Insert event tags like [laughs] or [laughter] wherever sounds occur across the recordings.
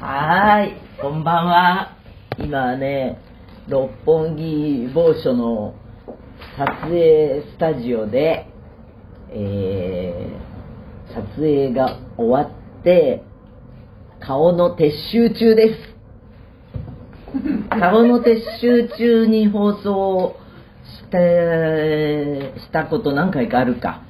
はーい、こんばんは。今ね、六本木某所の撮影スタジオで、えー、撮影が終わって、顔の撤収中です。顔の撤収中に放送して、したこと何回かあるか。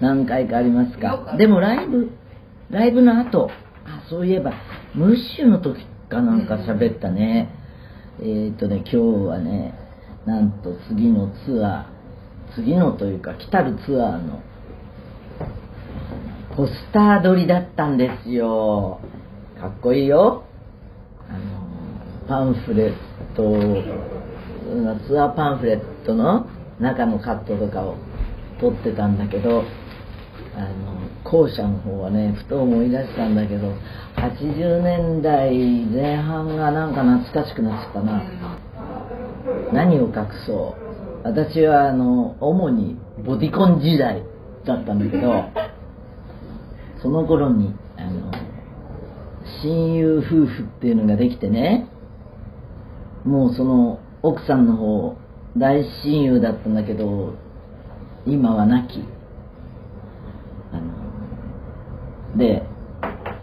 何回かありますかでもライブライブの後あそういえばムッシュの時かなんか喋ったね、えっ、とね今日はねなんと次のツアー次のというか来たるツアーのポスター撮りだったんですよ。かっこいいよ。あのパンフレットツアーパンフレットの中のカットとかを撮ってたんだけどあの後者の方はねふと思い出したんだけど80年代前半がなんか懐かしくなっちゃったな、何を隠そう。私はあの主にボディコン時代だったんだけどその頃にあの親友夫婦っていうのができてねもうその奥さんの方大親友だったんだけど今は亡きあので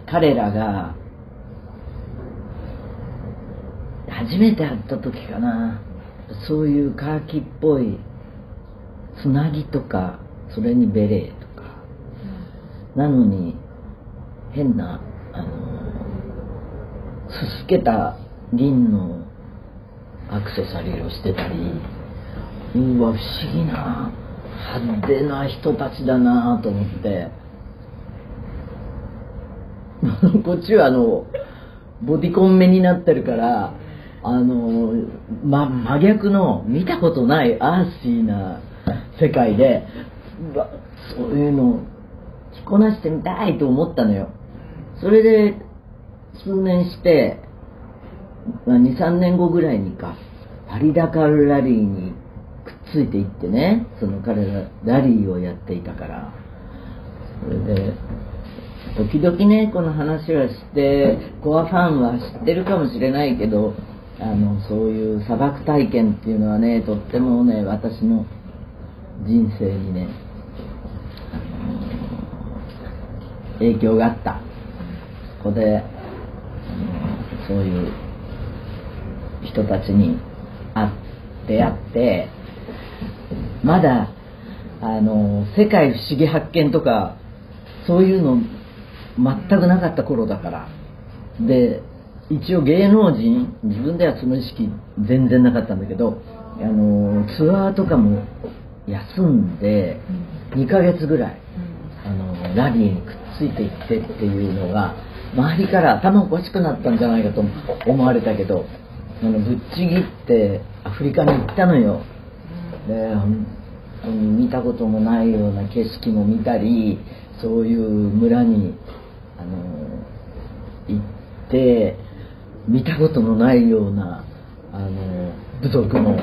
彼らが初めて会った時かな。そういうカーキっぽいつなぎとかそれにベレーとか。なのに変なあのすすけた銀のアクセサリーをしてたりうわ不思議な派手な人たちだなと思って [laughs] こっちはあのボディコン目になってるからあの、ま、真逆の見たことないアーシーな世界でそういうの着こなしてみたいと思ったのよ。それで数年して23年後ぐらいにかパリダカルラリーにくっついていってねその彼がラリーをやっていたから。それで時々ねこの話はしてコアファンは知ってるかもしれないけどあのそういう砂漠体験っていうのはねとってもね私の人生にね影響があった。ここでそういう人たちに会って会ってまだあの世界不思議発見とかそういうの全くなかった頃だから。で一応芸能人自分ではその意識全然なかったんだけどあのツアーとかも休んで2ヶ月ぐらいあのラリーにくっついていってっていうのが周りから頭おかしくなったんじゃないかと思われたけどあのぶっちぎってアフリカに行ったのよ。で本当に見たこともないような景色も見たりそういう村にあの行って見たことのないようなあの部族の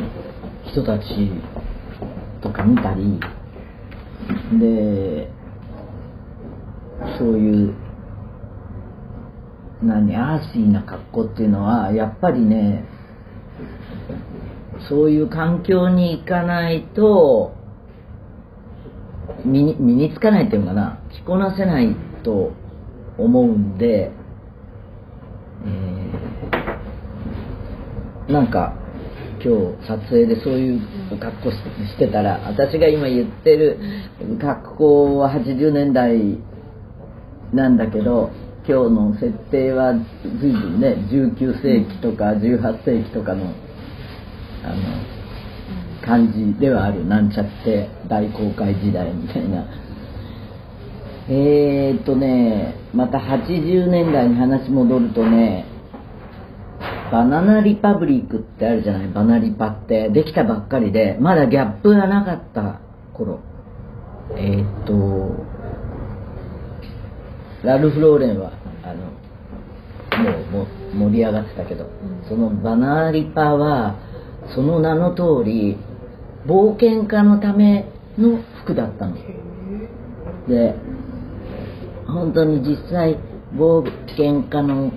人たちとか見たりでそういう何アーシーな格好っていうのはやっぱりねそういう環境に行かないと身に身につかないっていうのかな着こなせないと思うんで、えーなんか今日撮影でそういう格好してたら私が今言ってる格好は80年代なんだけど今日の設定は随分ね19世紀とか18世紀とかのあの感じではある。なんちゃって大航海時代みたいな。えーっとねまた80年代に話戻るとねバナナリパブリックってあるじゃないバナリパって。できたばっかりでまだギャップがなかった頃。えーっとラルフ・ローレンはあのもうもう盛り上がってたけど、そのバナリパはその名の通り冒険家のための服だったの。で本当に実際冒険家の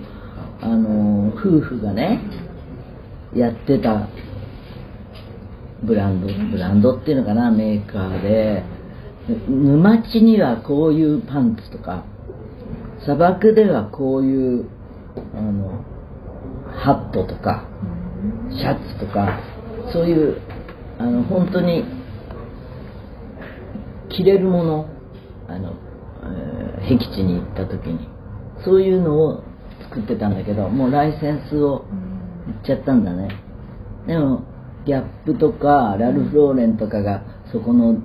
あの夫婦がねやってたブランドブランドっていうのかなメーカーで沼地にはこういうパンツとか砂漠ではこういうあのハットとかシャツとかそういうあの本当に着れるものあの、えー、僻地に行った時に。そういうのを作ってたんだけどもうライセンスを売っちゃったんだね。でもギャップとかラルフ・ローレンとかがそこの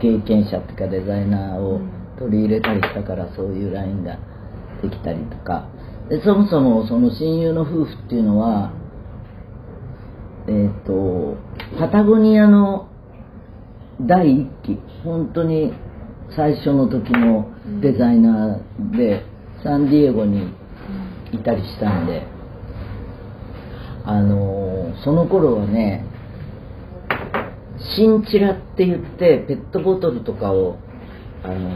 経験者っていうかデザイナーを取り入れたりしたからそういうラインができたりとか。でそもそもその親友の夫婦っていうのはえっ、ー、とパタゴニアの第一期。本当に最初の時のデザイナーでサンディエゴにいたりしたんであのその頃はねシンチラって言ってペットボトルとかをあの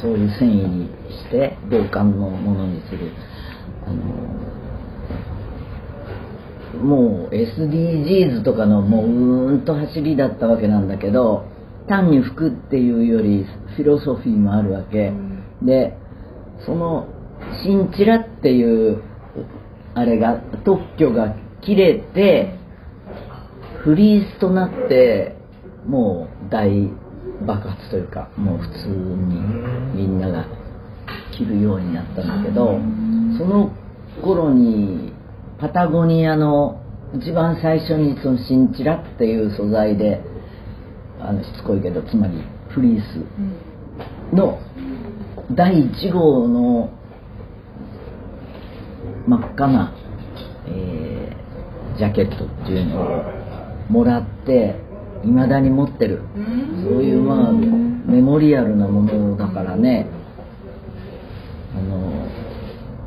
そういう繊維にして防寒のものにする。あのもう SDGs とかのもううーんと走りだったわけなんだけど単に服っていうよりフィロソフィーもあるわけ、でそのシンチラっていうあれが特許が切れてフリースとなってもう大爆発というかもう普通にみんなが着るようになったんだけどその頃にパタゴニアの一番最初にそのシンチラっていう素材であのしつこいけどつまりフリースの第1号の真っ赤な、えー、ジャケットっていうのをもらっていまだに持ってる。そういうまあメモリアルなものだからねあの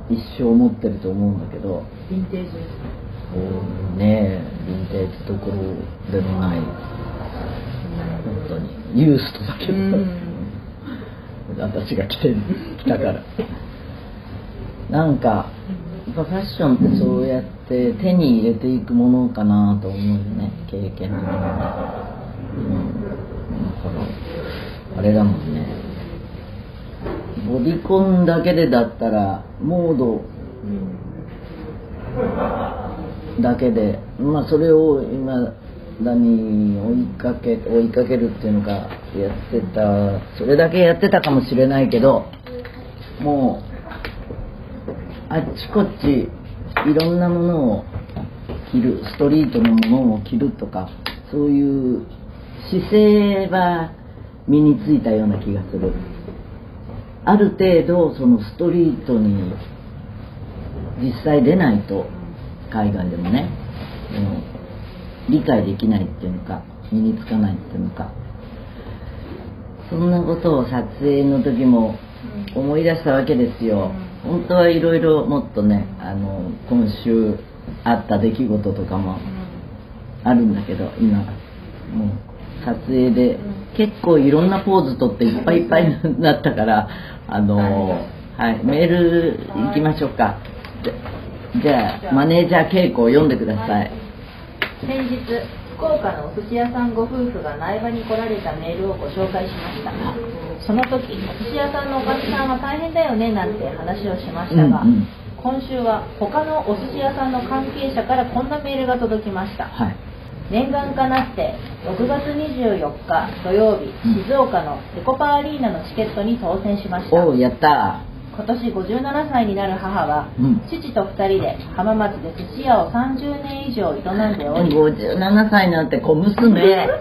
一生持ってると思うんだけど。ヴィンテージですねヴィンテージどころでもない。本当にユーストだけ。ど、私が来て来たから。[laughs] なんかやっぱファッションってそうやって手に入れていくものかなと思うよね。経験のものうん、だからあれだもんね。ボディコンだけでだったらモードだけでまあそれを今だに追いかけ追いかけるっていうのかやってたそれだけやってたかもしれないけどもうあっちこっちいろんなものを着るストリートのものを着るとかそういう姿勢は身についたような気がする。ある程度そのストリートに実際出ないと海外でもね、理解できないっていうのか身につかないっていうのか。そんなことを撮影の時も思い出したわけですよ。本当はいろいろもっとねあの今週あった出来事とかもあるんだけど今。もう撮影で結構いろんなポーズとっていっぱいいっぱいになったからあのはいメール行きましょうか。じゃあマネージャー稽古を読んでください。先日福岡のお寿司屋さんご夫婦が苗場に来られたメールをご紹介しました。その時お寿司屋さんのおかみさんは大変だよねなんて話をしましたが、うんうん、今週は他のお寿司屋さんの関係者からこんなメールが届きました、はい、念願かなって6月24日土曜日、静岡のデコパアリーナのチケットに当選しました。おやった今年57歳になる母は、うん、父と2人で浜松で寿司屋を30年以上営んでおり57歳なんて小娘。[laughs]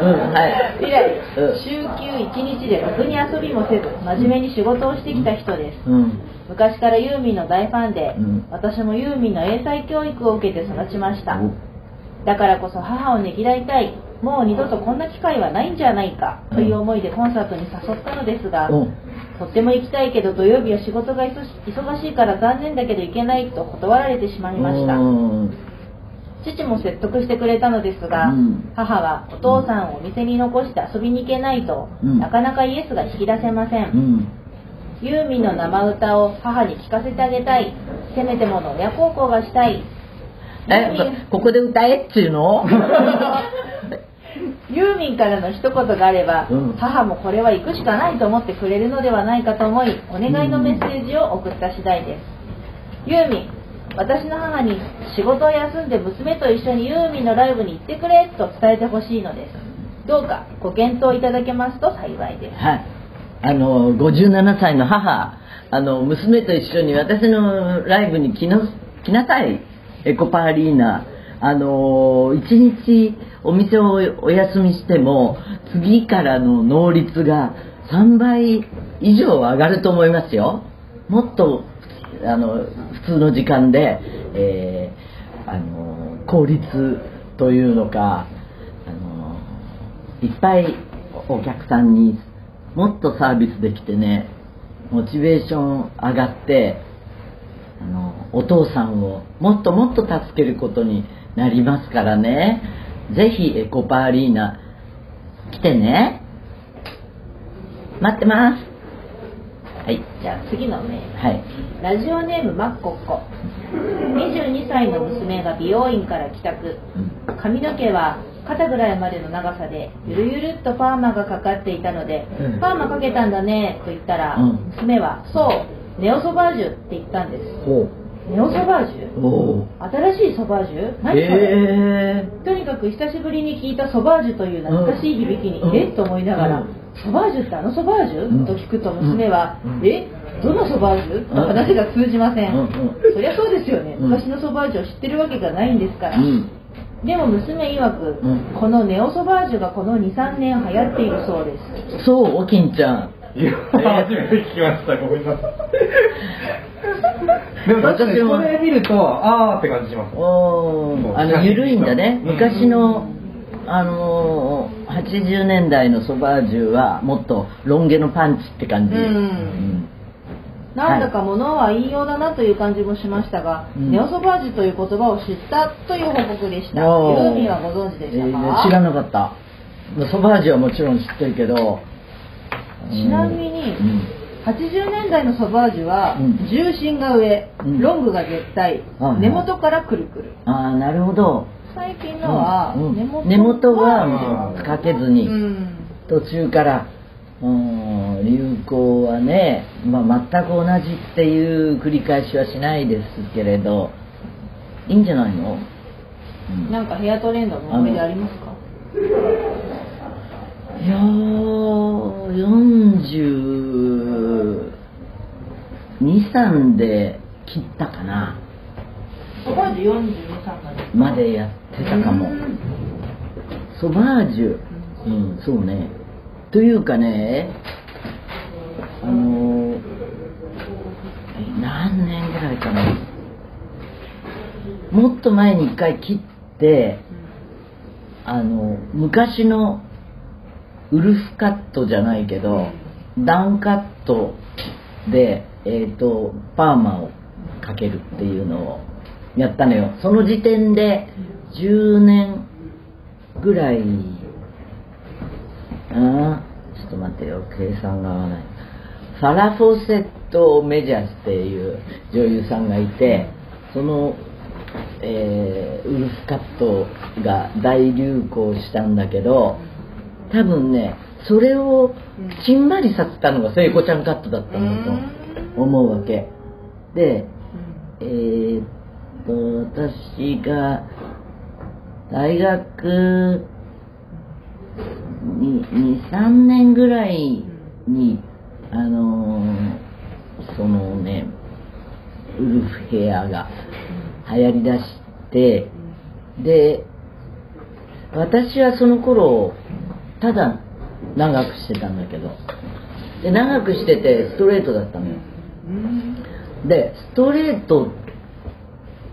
うんはい。以来、うん、週休1日でろくに遊びもせず真面目に仕事をしてきた人です、うん、昔からユーミンの大ファンで、私もユーミンの英才教育を受けて育ちました。だからこそ母をねぎらいたい。もう二度とこんな機会はないんじゃないかという思いでコンサートに誘ったのですが、とっても行きたいけど土曜日は仕事が忙しいから残念だけど行けないと断られてしまいました。父も説得してくれたのですが、うん、母はお父さんをお店に残して遊びに行けないと、うん、なかなかイエスが引き出せません、うん、ユーミンの生歌を母に聴かせてあげたい。せめてもの親孝行がしたい。えここで歌えっちゅうの？[laughs] ユーミンからの一言があれば、うん、母もこれは行くしかないと思ってくれるのではないかと思いお願いのメッセージを送った次第です、ユーミン私の母に仕事を休んで娘と一緒にユーミンのライブに行ってくれと伝えてほしいのです。どうかご検討いただけますと幸いです。はい。あの57歳の母あの娘と一緒に私のライブに来な来なさいエコパアリーナあの一日お店をお休みしても次からの能率が3倍以上上がると思いますよ。もっとあの普通の時間で、えー、あの効率というのかあのいっぱいお客さんにもっとサービスできてねモチベーション上がってあのお父さんをもっともっと助けることになりますからね。ぜひエコパアリーナ来てね。待ってます。はいじゃあ次のメール、はい、ラジオネームマッコッコ。22歳の娘が美容院から帰宅。髪の毛は肩ぐらいまでの長さでゆるゆるっとパーマがかかっていたので、うん、パーマかけたんだねと言ったら、うん、娘はそうネオソバージュって言ったんですネオソバージュ？新しいソバージュ？何それ、え。ー、とにかく久しぶりに聞いたソバージュという懐かしい響きに、うん、え？っと思いながら、ソバージュってあのソバージュ、と聞くと娘は、え？どのソバージュ？と話が通じません、そりゃそうですよね、昔のソバージュを知ってるわけがないんですから、でも娘曰く、うん、このネオソバージュがこの23年流行っているそうです。そうおきんちゃんいや、初めて聞きましたごめんなさい。でも確かにこれ見るとああって感じします。おあの緩いんだね。昔のあの80年代のソバージュはもっとロン毛のパンチって感じ、うん、うん。なんだか物は言いようだなという感じもしましたが、うん、ネオソバージュという言葉を知ったという報告でした。ユーミンはご存知でしたか、えー、知らなかった。ソバージュはもちろん知ってるけど。ちなみに、うん、80年代のソバージュは、重心が上、うん、ロングが絶対、根元からくるくる。ああ、なるほど。最近のは、根元根元はかけずに、途中からうん、流行はね、まあ、全く同じっていう繰り返しはしないですけれどいいんじゃないの、うん、なんかヘアトレンドの思い出ありますか？いやー423で切ったかな。ソバージュ423まで。までやってたかも。ソバージュ。うん。そうね。というかねあの何年ぐらいかな。もっと前に一回切ってあの昔のウルフカットじゃないけどダウンカットで、えーと、パーマをかけるっていうのをやったのよ。その時点で10年ぐらいあちょっと待ってよ。計算が合わない。ファラ・フォセット・メジャースっていう女優さんがいてその、えー、ウルフカットが大流行したんだけど多分ねそれをちんまりさせたのが聖子ちゃんカットだったんだと思うわけ。でえー、っと私が大学23年ぐらいにあのー、そのねウルフヘアが流行りだしてで私はその頃ただ長くしてたんだけど。で長くしててストレートだったのよ。でストレート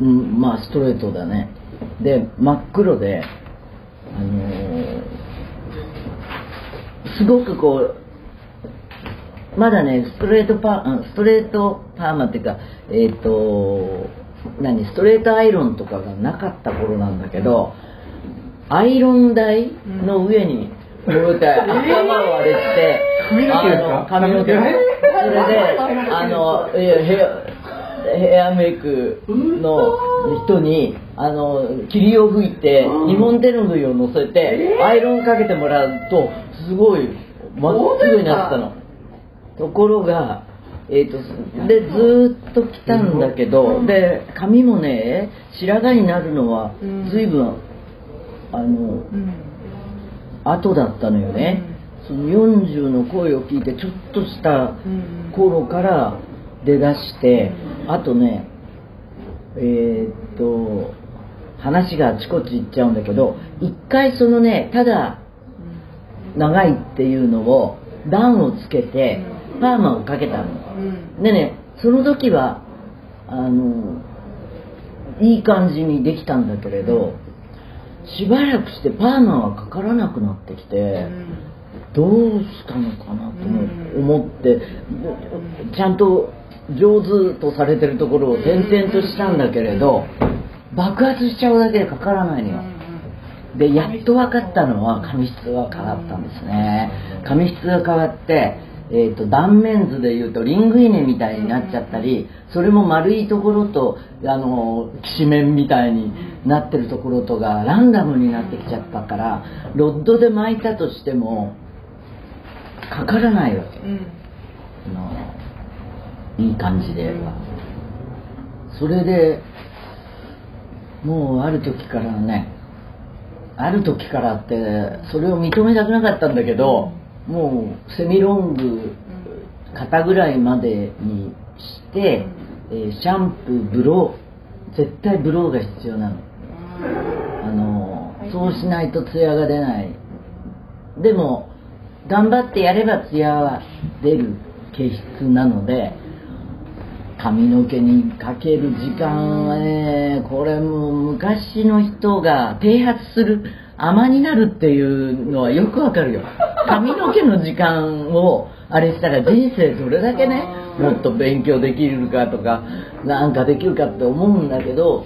うんまあストレートだね。で真っ黒であのーすごくこうまだねストレートパーストレートパーマっていうかえっ、ー、と何ストレートアイロンとかがなかった頃なんだけどアイロン台の上にこうやって頭をあれして、髪の毛ですか？髪の毛それであのいやヘアヘアメイクの人にあの霧を吹いて日本手ぬぐいを乗せてアイロンかけてもらうとすごいまっすぐになってたの。ところがえー、とでずーっと来たんだけど、で髪もね白髪になるのはうん。随分あのうん後だったのよね、その40の声を聞いてちょっとしたうん。頃から出だして、あとねえーっと話があちこち行っちゃうんだけど一回そのねただ長いっていうのを段をつけてパーマをかけたの。うん。でねその時はあのいい感じにできたんだけれどしばらくしてパーマはかからなくなってきて、どうしたのかなと思思って、ちゃんと上手とされてるところを転々としたんだけれど爆発しちゃうだけでかからないのよ。でやっと分かったのは髪質が変わったんですね。髪質が変わって、えー、と断面図でいうとリングイネみたいになっちゃったりそれも丸いところとあのきしめんみたいになってるところとがランダムになってきちゃったからロッドで巻いたとしてもかからないわけ。うん。いい感じで。はそれでもうある時からねある時からってそれを認めたくなかったんだけどもうセミロング肩ぐらいまでにして、えーシャンプーブロー絶対ブローが必要なの。あのそうしないとツヤが出ない。でも頑張ってやればツヤは出る形質なので髪の毛にかける時間はねこれも昔の人が剃髪する甘になるっていうのはよくわかるよ。[laughs] 髪の毛の時間をあれしたら人生どれだけねもっと勉強できるかとかなんかできるかって思うんだけど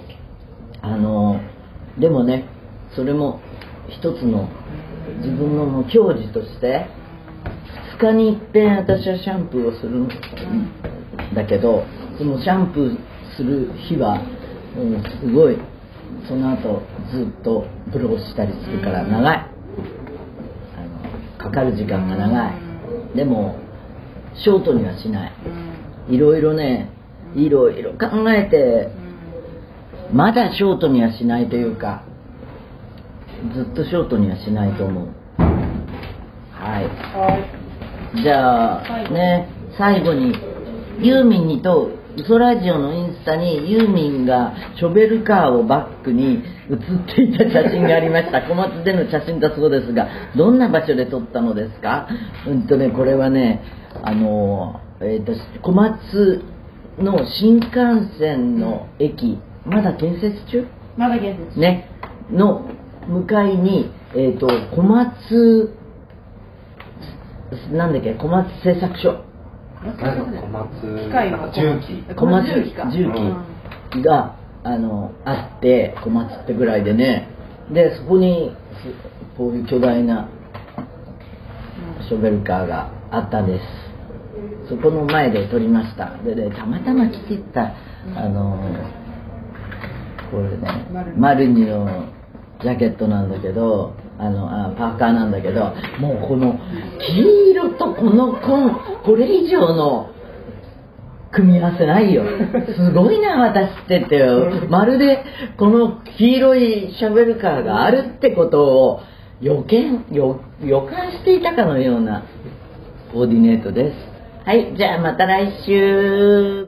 あのでもねそれも一つの自分のもう矜持として2日に一遍私はシャンプーをするんだけどそのシャンプーする日はもうすごいその後ずっとブローしたりするから長い。あのかかる時間が長い。でもショートにはしない。いろいろねいろいろ考えてまだショートにはしないというかずっとショートにはしないと思う。はい。じゃあね最後にユーミンにとウソラジオのインスタにユーミンがショベルカーをバックに写っていた写真がありました。小松での写真だそうですがどんな場所で撮ったのですか？うんとねこれはねあの、えー、と小松の新幹線の駅まだ建設中？まだ現実ね、の向かいに、えっ、と、小松、なんだっけ、小松製作所、なんか小松機械のなんか重機。小松重機。か重機が、あの、あって、小松ってぐらいでね、で、そこに、すこういう巨大なショベルカーがあったんです。そこの前で撮りました。でね、たまたま着てった、あの、これね、マルニのジャケットなんだけど、あの、あパーカーなんだけど、もうこの黄色とこの紺、これ以上の組み合わせないよ。すごいな、私ってって。まるでこの黄色いシャベルカーがあるってことを予見、予予感していたかのようなコーディネートです。はい、じゃあまた来週。